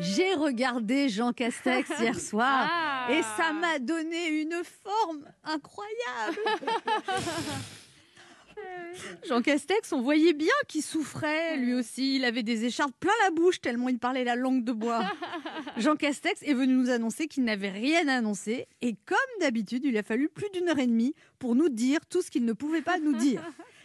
J'ai regardé Jean Castex hier soir Ah. et ça m'a donné une forme incroyable. Jean Castex, on voyait bien qu'il souffrait lui aussi. Il avait des écharpes plein la bouche tellement il parlait la langue de bois. Jean Castex est venu nous annoncer qu'il n'avait rien annoncé et comme d'habitude, il a fallu plus d'une heure et demie pour nous dire tout ce qu'il ne pouvait pas nous dire.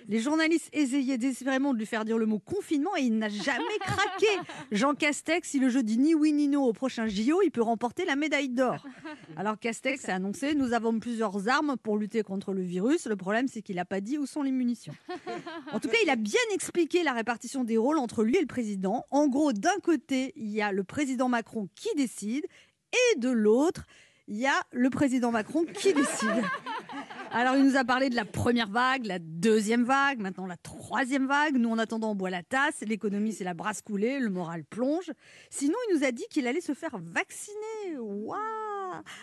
Les journalistes essayaient désespérément de lui faire dire le mot confinement et il n'a jamais craqué. Jean Castex, si le jeu dit ni oui ni non au prochain JO, il peut remporter la médaille d'or. Alors Castex a annoncé nous avons plusieurs armes pour lutter contre le virus. Le problème, c'est qu'il n'a pas dit où sont les munitions. En tout cas, il a bien expliqué la répartition des rôles entre lui et le président. En gros, d'un côté, il y a le président Macron qui décide et de l'autre, il y a le président Macron qui décide. Alors, il nous a parlé de la première vague, la deuxième vague, maintenant la troisième vague. Nous, en attendant, on boit la tasse. L'économie, c'est la brasse coulée, le moral plonge. Sinon, il nous a dit qu'il allait se faire vacciner. Waouh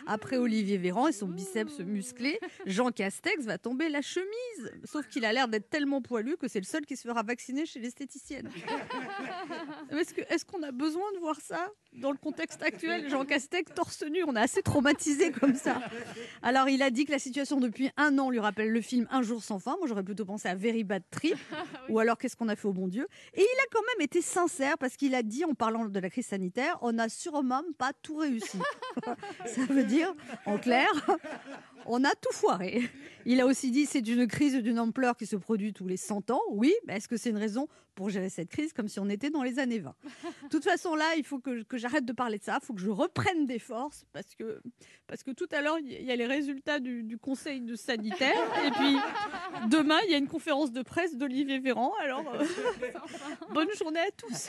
Après Olivier Véran et son biceps musclé, Jean Castex va tomber la chemise. Sauf qu'il a l'air d'être tellement poilu que c'est le seul qui se fera vacciner chez l'esthéticienne. Est-ce qu'on a besoin de voir ça dans le contexte actuel? Jean Castex torse nu, on est assez traumatisé comme ça. Alors, il a dit que la situation depuis un an lui rappelle le film Un jour sans fin. Moi, j'aurais plutôt pensé à Very Bad Trip. Ou alors, qu'est-ce qu'on a fait au bon Dieu? Et il a quand même été sincère parce qu'il a dit, en parlant de la crise sanitaire, on n'a sûrement pas tout réussi. Ça veut dire, en clair, on a tout foiré. Il a aussi dit c'est une crise d'une ampleur qui se produit tous les 100 ans. Oui, mais est-ce que c'est une raison pour gérer cette crise comme si on était dans les années 20 De toute façon, là, il faut que, j'arrête de parler de ça. Il faut que je reprenne des forces parce que, tout à l'heure, il y a les résultats du, du conseil de sanitaire. Et puis, demain, il y a une conférence de presse d'Olivier Véran. Alors, euh, bonne journée à tous.